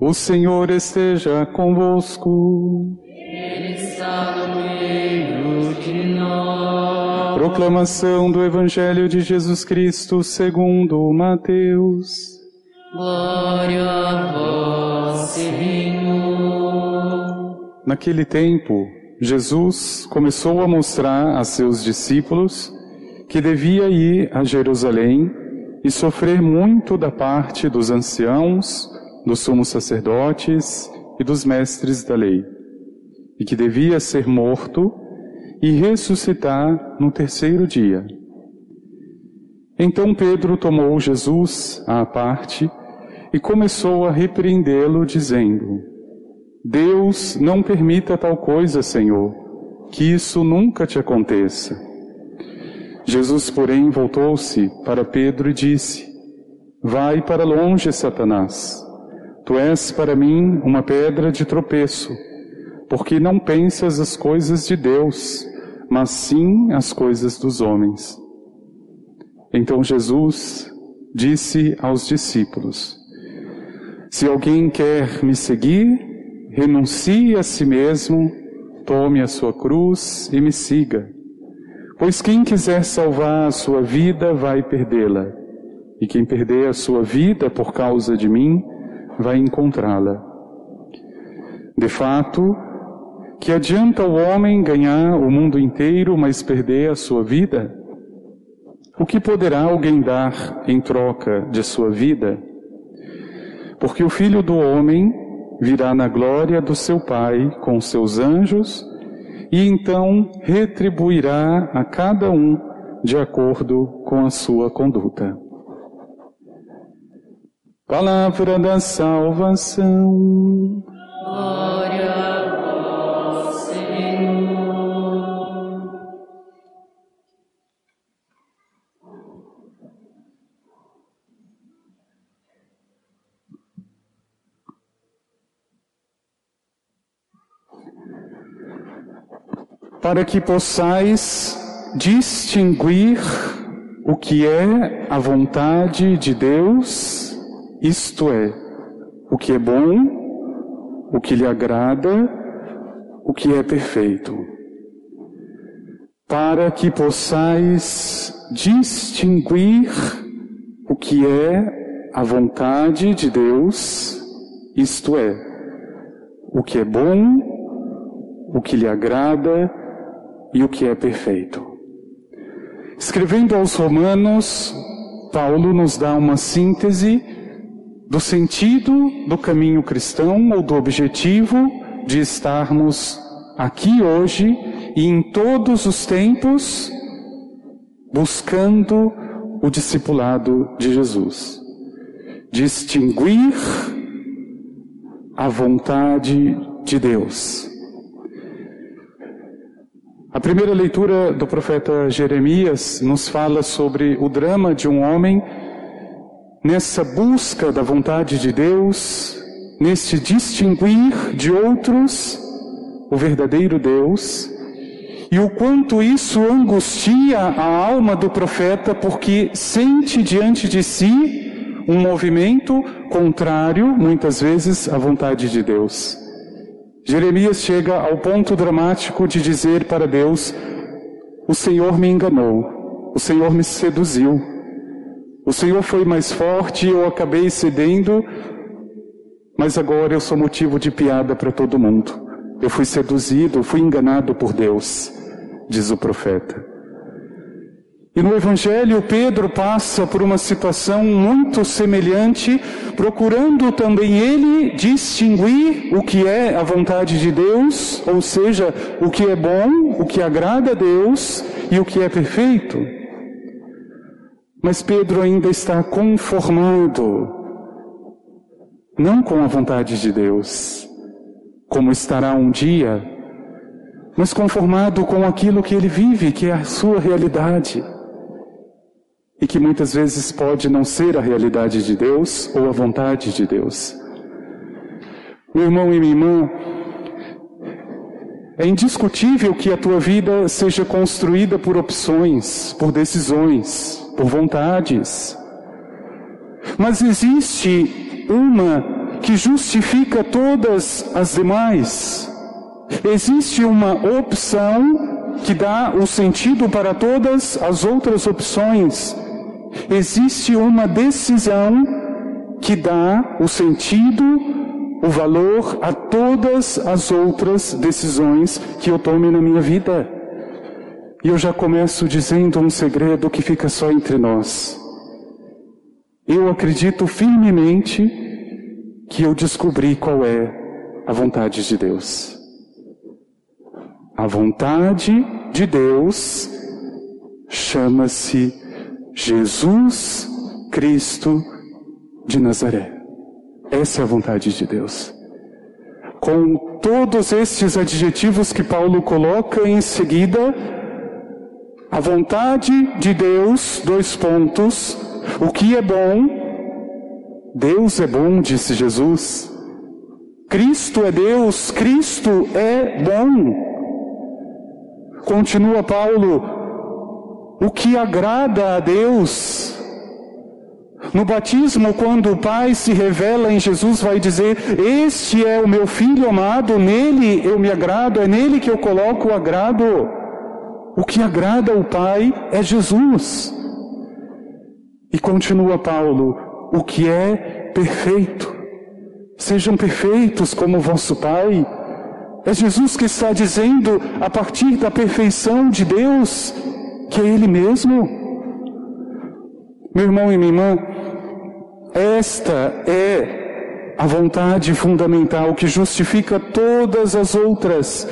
O Senhor esteja convosco. Ele está no meio de nós. Proclamação do Evangelho de Jesus Cristo segundo Mateus. Glória a vós, Senhor. Naquele tempo, Jesus começou a mostrar a seus discípulos que devia ir a Jerusalém e sofrer muito da parte dos anciãos, dos sumos sacerdotes e dos mestres da lei, e que devia ser morto e ressuscitar no terceiro dia. Então Pedro tomou Jesus à parte e começou a repreendê-lo, dizendo: Deus não permita tal coisa, Senhor, que isso nunca te aconteça. Jesus, porém, voltou-se para Pedro e disse: Vai para longe, Satanás. Tu és para mim uma pedra de tropeço, porque não pensas as coisas de Deus, mas sim as coisas dos homens. Então Jesus disse aos discípulos: Se alguém quer me seguir, renuncie a si mesmo, tome a sua cruz e me siga. Pois quem quiser salvar a sua vida vai perdê-la, e quem perder a sua vida por causa de mim vai encontrá-la. De fato, que adianta o homem ganhar o mundo inteiro, mas perder a sua vida? O que poderá alguém dar em troca de sua vida? Porque o filho do homem virá na glória do seu Pai com seus anjos e então retribuirá a cada um de acordo com a sua conduta. Palavra da salvação. Para que possais distinguir o que é a vontade de Deus, isto é, o que é bom, o que lhe agrada, o que é perfeito. Para que possais distinguir o que é a vontade de Deus, isto é, o que é bom, o que lhe agrada e o que é perfeito. Escrevendo aos Romanos, Paulo nos dá uma síntese do sentido do caminho cristão ou do objetivo de estarmos aqui hoje e em todos os tempos buscando o discipulado de Jesus. Distinguir a vontade de Deus. A primeira leitura do profeta Jeremias nos fala sobre o drama de um homem nessa busca da vontade de Deus, neste distinguir de outros o verdadeiro Deus, e o quanto isso angustia a alma do profeta, porque sente diante de si um movimento contrário, muitas vezes, à vontade de Deus. Jeremias chega ao ponto dramático de dizer para Deus: O Senhor me enganou, o Senhor me seduziu, o Senhor foi mais forte e eu acabei cedendo, mas agora eu sou motivo de piada para todo mundo. Eu fui seduzido, fui enganado por Deus, diz o profeta. E no Evangelho, Pedro passa por uma situação muito semelhante, procurando também ele distinguir o que é a vontade de Deus, ou seja, o que é bom, o que agrada a Deus e o que é perfeito. Mas Pedro ainda está conformado, não com a vontade de Deus, como estará um dia, mas conformado com aquilo que ele vive, que é a sua realidade e que muitas vezes pode não ser a realidade de Deus ou a vontade de Deus. Meu irmão e minha irmã, é indiscutível que a tua vida seja construída por opções, por decisões, por vontades. mas existe uma que justifica todas as demais. Existe uma opção que dá o sentido para todas as outras opções. Existe uma decisão que dá o sentido, o valor a todas as outras decisões que eu tome na minha vida. E eu já começo dizendo um segredo que fica só entre nós. Eu acredito firmemente que eu descobri qual é a vontade de Deus. A vontade de Deus chama-se Jesus Cristo de Nazaré. Essa é a vontade de Deus. Com todos estes adjetivos que Paulo coloca em seguida, a vontade de Deus, dois pontos, o que é bom, Deus é bom, disse Jesus. Cristo é Deus, Cristo é bom. Continua Paulo, o que agrada a Deus. No batismo, quando o Pai se revela em Jesus, vai dizer: Este é o meu filho amado, nele eu me agrado, é nele que eu coloco o agrado. O que agrada ao Pai é Jesus. E continua Paulo: o que é perfeito. Sejam perfeitos como vosso Pai. É Jesus que está dizendo, a partir da perfeição de Deus, que é Ele mesmo. Meu irmão e minha irmã, esta é a vontade fundamental que justifica todas as outras.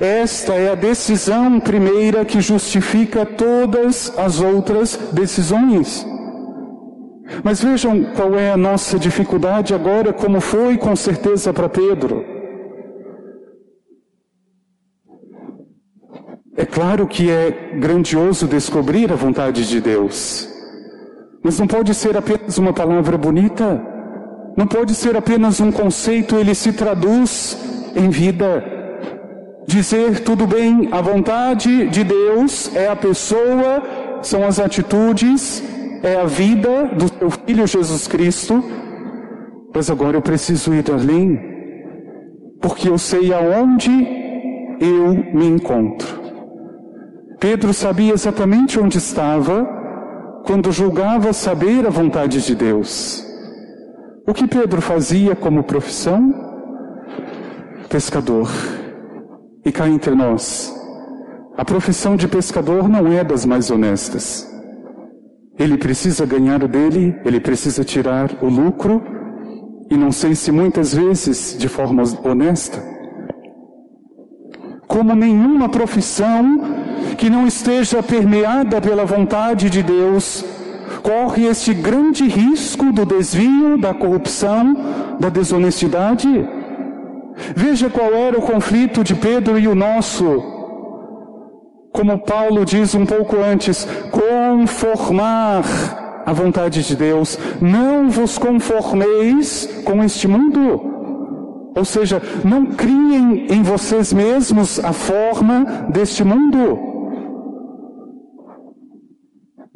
Esta é a decisão primeira que justifica todas as outras decisões. Mas vejam qual é a nossa dificuldade agora, como foi com certeza para Pedro. É claro que é grandioso descobrir a vontade de Deus, mas não pode ser apenas uma palavra bonita, não pode ser apenas um conceito, ele se traduz em vida. Dizer tudo bem, a vontade de Deus é a pessoa, são as atitudes, é a vida do seu filho Jesus Cristo, mas agora eu preciso ir além, porque eu sei aonde eu me encontro. Pedro sabia exatamente onde estava quando julgava saber a vontade de Deus. O que Pedro fazia como profissão? Pescador. E cá entre nós, a profissão de pescador não é das mais honestas. Ele precisa ganhar o dele, ele precisa tirar o lucro, e não sei se muitas vezes de forma honesta. Como nenhuma profissão que não esteja permeada pela vontade de Deus, corre este grande risco do desvio, da corrupção, da desonestidade. Veja qual era o conflito de Pedro e o nosso. Como Paulo diz um pouco antes, conformar a vontade de Deus. Não vos conformeis com este mundo. Ou seja, não criem em vocês mesmos a forma deste mundo.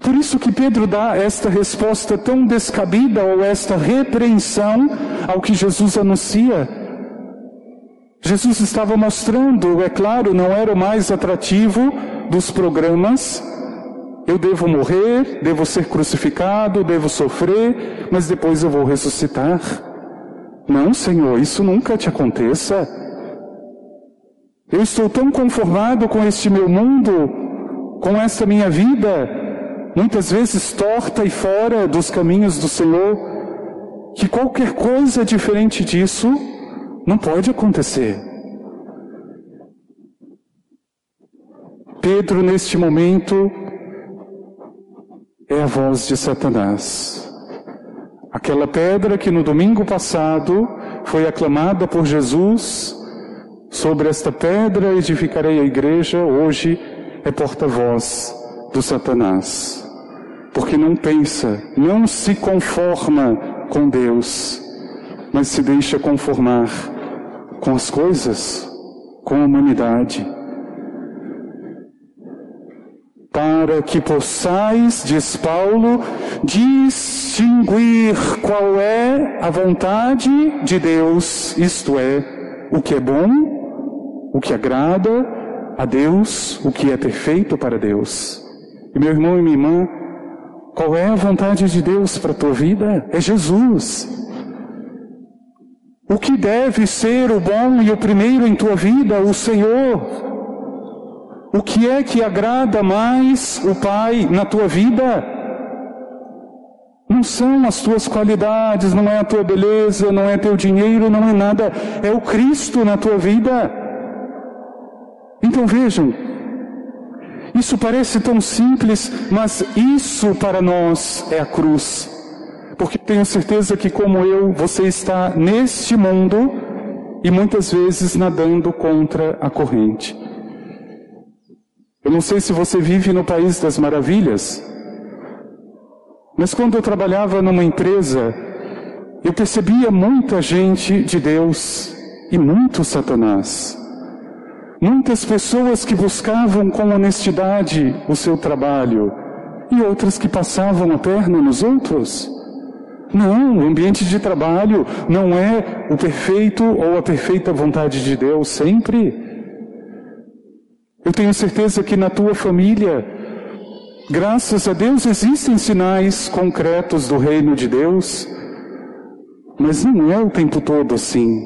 Por isso que Pedro dá esta resposta tão descabida ou esta repreensão ao que Jesus anuncia. Jesus estava mostrando, é claro, não era o mais atrativo dos programas. Eu devo morrer, devo ser crucificado, devo sofrer, mas depois eu vou ressuscitar. Não, Senhor, isso nunca te aconteça. Eu estou tão conformado com este meu mundo, com esta minha vida, muitas vezes torta e fora dos caminhos do Senhor, que qualquer coisa diferente disso não pode acontecer. Pedro, neste momento, é a voz de Satanás. Aquela pedra que no domingo passado foi aclamada por Jesus, sobre esta pedra edificarei a igreja, hoje é porta-voz do Satanás. Porque não pensa, não se conforma com Deus, mas se deixa conformar com as coisas, com a humanidade. Para que possais, diz Paulo, distinguir qual é a vontade de Deus, isto é, o que é bom, o que agrada a Deus, o que é perfeito para Deus. E meu irmão e minha irmã, qual é a vontade de Deus para a tua vida? É Jesus. O que deve ser o bom e o primeiro em tua vida? O Senhor. O que é que agrada mais o Pai na tua vida? Não são as tuas qualidades, não é a tua beleza, não é teu dinheiro, não é nada. É o Cristo na tua vida. Então vejam, isso parece tão simples, mas isso para nós é a cruz. Porque tenho certeza que, como eu, você está neste mundo e muitas vezes nadando contra a corrente. Eu não sei se você vive no país das maravilhas, mas quando eu trabalhava numa empresa, eu percebia muita gente de Deus e muito Satanás. Muitas pessoas que buscavam com honestidade o seu trabalho e outras que passavam a perna nos outros. Não, o ambiente de trabalho não é o perfeito ou a perfeita vontade de Deus sempre. Eu tenho certeza que na tua família, graças a Deus, existem sinais concretos do reino de Deus, mas não é o tempo todo assim.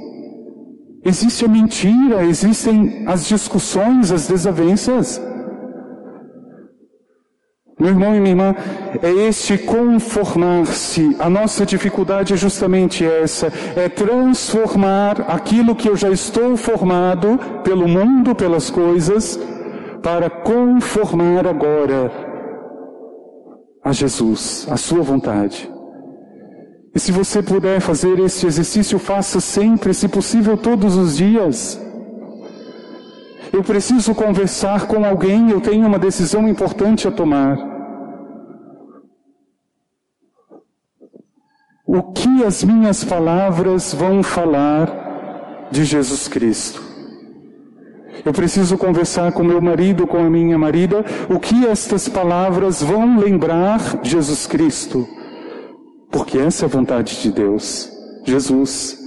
Existe a mentira, existem as discussões, as desavenças. Meu irmão e minha irmã, é este conformar-se. A nossa dificuldade é justamente essa: é transformar aquilo que eu já estou formado pelo mundo, pelas coisas, para conformar agora a Jesus, a Sua vontade. E se você puder fazer esse exercício, faça sempre, se possível, todos os dias. Eu preciso conversar com alguém, eu tenho uma decisão importante a tomar. O que as minhas palavras vão falar de Jesus Cristo? Eu preciso conversar com meu marido, com a minha marida, o que estas palavras vão lembrar Jesus Cristo? Porque essa é a vontade de Deus. Jesus,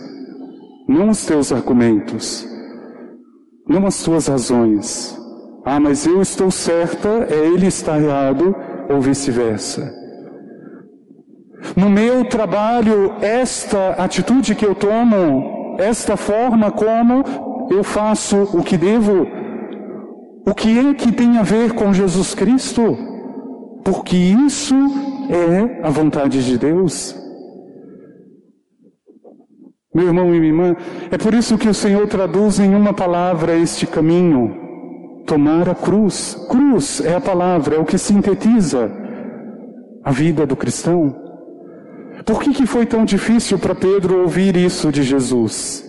não os teus argumentos, não as tuas razões. Ah, mas eu estou certa, é ele está errado, ou vice-versa. No meu trabalho, esta atitude que eu tomo, esta forma como eu faço o que devo, o que é que tem a ver com Jesus Cristo? Porque isso é a vontade de Deus. Meu irmão e minha irmã, é por isso que o Senhor traduz em uma palavra este caminho: tomar a cruz. Cruz é a palavra, é o que sintetiza a vida do cristão. Por que, que foi tão difícil para Pedro ouvir isso de Jesus?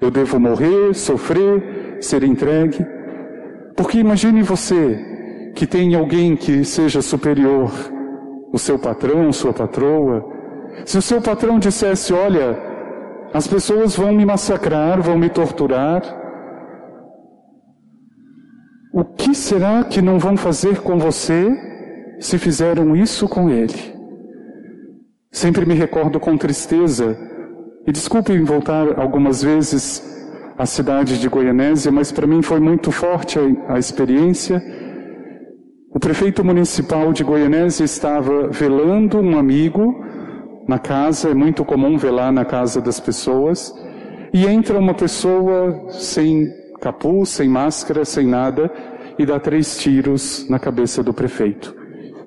Eu devo morrer, sofrer, ser entregue? Porque imagine você que tem alguém que seja superior o seu patrão, sua patroa, se o seu patrão dissesse: Olha, as pessoas vão me massacrar, vão me torturar, o que será que não vão fazer com você se fizeram isso com ele? Sempre me recordo com tristeza, e desculpem voltar algumas vezes à cidade de Goianésia, mas para mim foi muito forte a, a experiência o prefeito municipal de Goianésia estava velando um amigo na casa, é muito comum velar na casa das pessoas, e entra uma pessoa sem capuz, sem máscara, sem nada, e dá três tiros na cabeça do prefeito.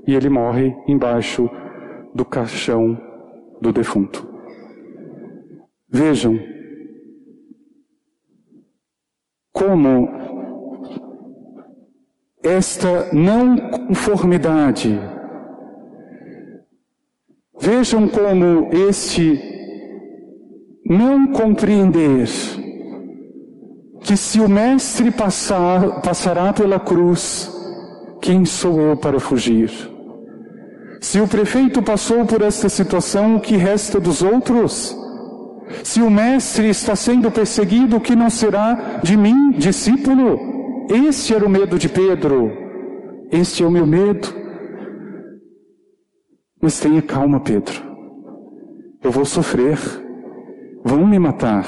E ele morre embaixo do caixão do defunto. Vejam como esta não conformidade. Vejam como este não compreender que se o Mestre passar, passará pela cruz, quem sou eu para fugir? Se o prefeito passou por esta situação, o que resta dos outros? Se o Mestre está sendo perseguido, o que não será de mim, discípulo? Esse era o medo de Pedro. Este é o meu medo. Mas tenha calma, Pedro. Eu vou sofrer. Vão me matar.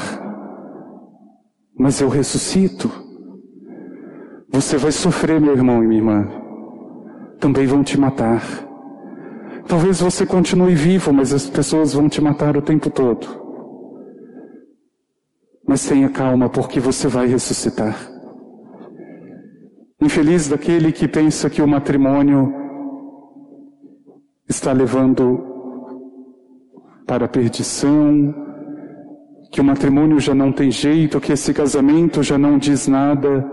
Mas eu ressuscito. Você vai sofrer, meu irmão e minha irmã. Também vão te matar. Talvez você continue vivo, mas as pessoas vão te matar o tempo todo. Mas tenha calma, porque você vai ressuscitar. Infeliz daquele que pensa que o matrimônio está levando para a perdição, que o matrimônio já não tem jeito, que esse casamento já não diz nada.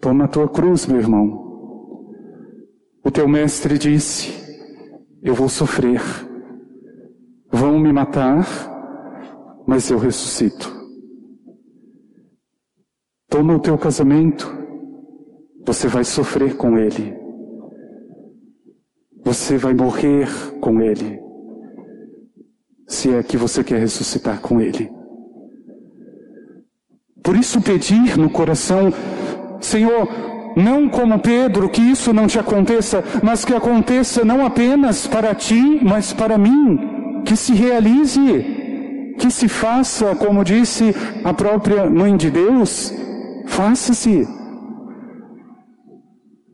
Toma a tua cruz, meu irmão. O teu mestre disse: Eu vou sofrer, vão me matar, mas eu ressuscito. Toma o teu casamento, você vai sofrer com ele, você vai morrer com ele, se é que você quer ressuscitar com ele. Por isso, pedir no coração, Senhor, não como Pedro, que isso não te aconteça, mas que aconteça não apenas para ti, mas para mim, que se realize, que se faça, como disse a própria Mãe de Deus, faça-se.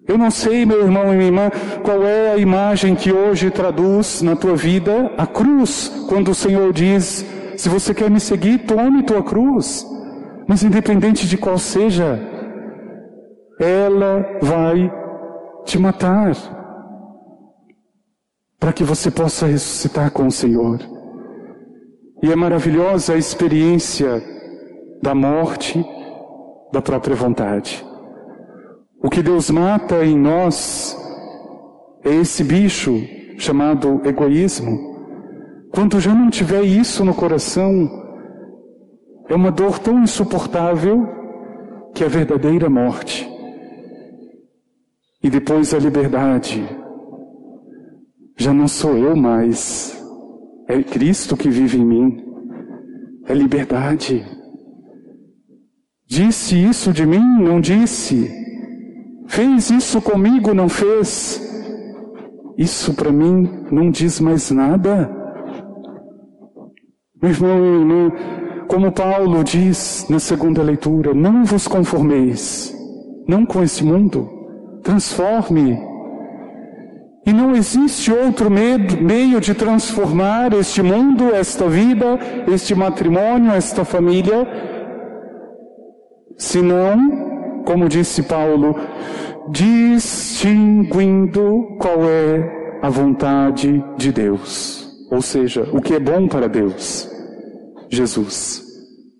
Eu não sei, meu irmão e minha irmã, qual é a imagem que hoje traduz na tua vida a cruz, quando o Senhor diz: se você quer me seguir, tome tua cruz. Mas independente de qual seja, ela vai te matar. Para que você possa ressuscitar com o Senhor. E é maravilhosa a experiência da morte da própria vontade. O que Deus mata em nós é esse bicho chamado egoísmo. Quando já não tiver isso no coração, é uma dor tão insuportável que é a verdadeira morte. E depois a liberdade. Já não sou eu mais, é Cristo que vive em mim. É liberdade. Disse isso de mim? Não disse. Fez isso comigo? Não fez. Isso para mim não diz mais nada. Meu irmão e irmã, como Paulo diz na segunda leitura, não vos conformeis, não com esse mundo, transforme. E não existe outro meio de transformar este mundo, esta vida, este matrimônio, esta família, senão, como disse Paulo, distinguindo qual é a vontade de Deus. Ou seja, o que é bom para Deus, Jesus.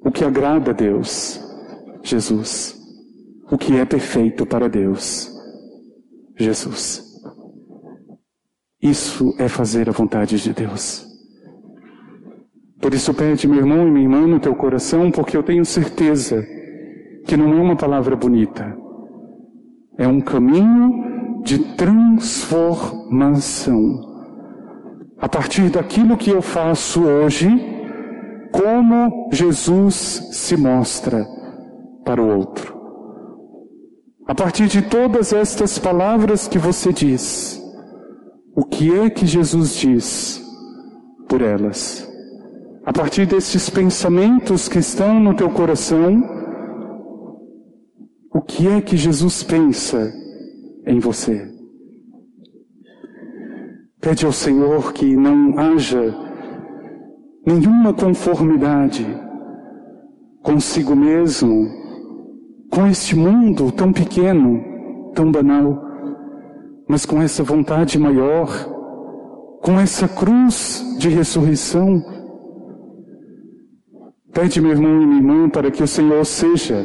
O que agrada a Deus, Jesus. O que é perfeito para Deus, Jesus. Isso é fazer a vontade de Deus. Por isso pede, meu irmão e minha irmã, no teu coração, porque eu tenho certeza que não é uma palavra bonita. É um caminho de transformação. A partir daquilo que eu faço hoje, como Jesus se mostra para o outro. A partir de todas estas palavras que você diz, o que é que Jesus diz por elas? A partir desses pensamentos que estão no teu coração, o que é que Jesus pensa em você? Pede ao Senhor que não haja nenhuma conformidade consigo mesmo, com este mundo tão pequeno, tão banal, mas com essa vontade maior, com essa cruz de ressurreição. Pede, meu irmão e minha irmã, para que o Senhor seja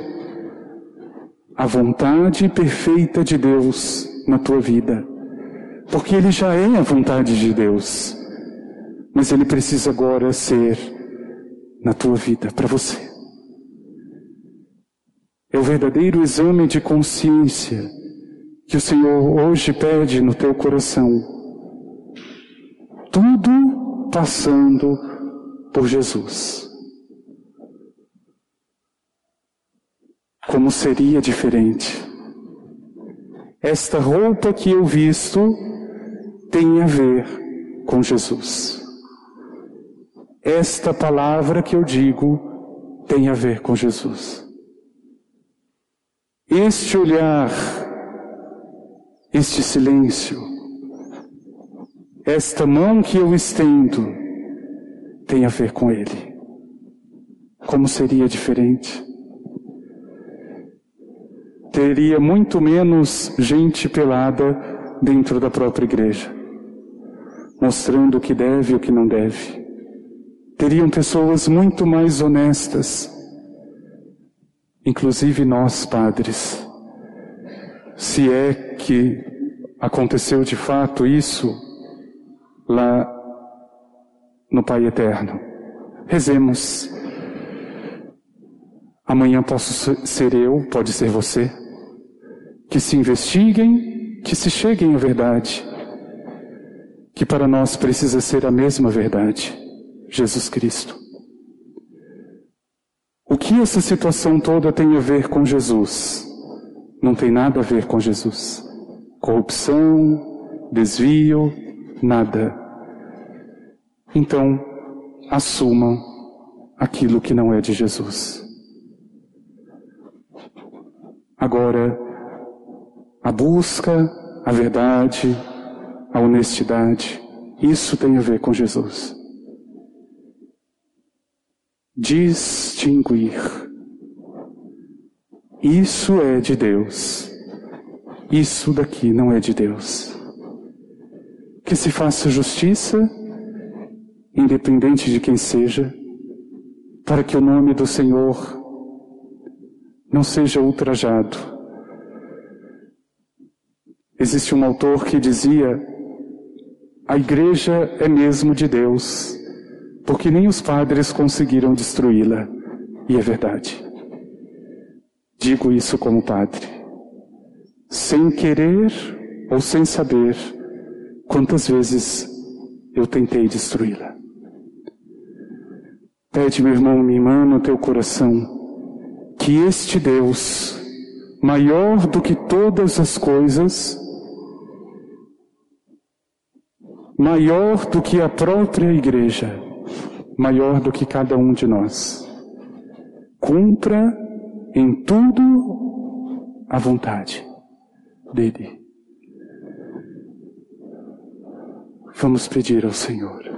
a vontade perfeita de Deus na tua vida. Porque Ele já é a vontade de Deus. Mas Ele precisa agora ser na tua vida, para você. É o verdadeiro exame de consciência que o Senhor hoje pede no teu coração. Tudo passando por Jesus. Como seria diferente? esta roupa que eu visto tem a ver com Jesus. Esta palavra que eu digo tem a ver com Jesus. Este olhar, este silêncio, esta mão que eu estendo tem a ver com Ele. Como seria diferente? Teria muito menos gente pelada dentro da própria igreja, mostrando o que deve e o que não deve. Teriam pessoas muito mais honestas, inclusive nós, padres. Se é que aconteceu de fato isso lá no Pai Eterno. Rezemos. Amanhã posso ser eu, pode ser você. Que se investiguem, que se cheguem à verdade. Que para nós precisa ser a mesma verdade, Jesus Cristo. Que essa situação toda tem a ver com Jesus? Não tem nada a ver com Jesus. Corrupção, desvio, nada. Então, assumam aquilo que não é de Jesus. Agora, a busca, a verdade, a honestidade, isso tem a ver com Jesus. Distinguir. Isso é de Deus. Isso daqui não é de Deus. Que se faça justiça, independente de quem seja, para que o nome do Senhor não seja ultrajado. Existe um autor que dizia: a igreja é mesmo de Deus, porque nem os padres conseguiram destruí-la. E é verdade. Digo isso como padre. Sem querer ou sem saber, quantas vezes eu tentei destruí-la. Pede, meu irmão, minha irmã, no teu coração, que este Deus, maior do que todas as coisas, maior do que a própria igreja, maior do que cada um de nós, cumpra em tudo a vontade dele. Vamos pedir ao Senhor.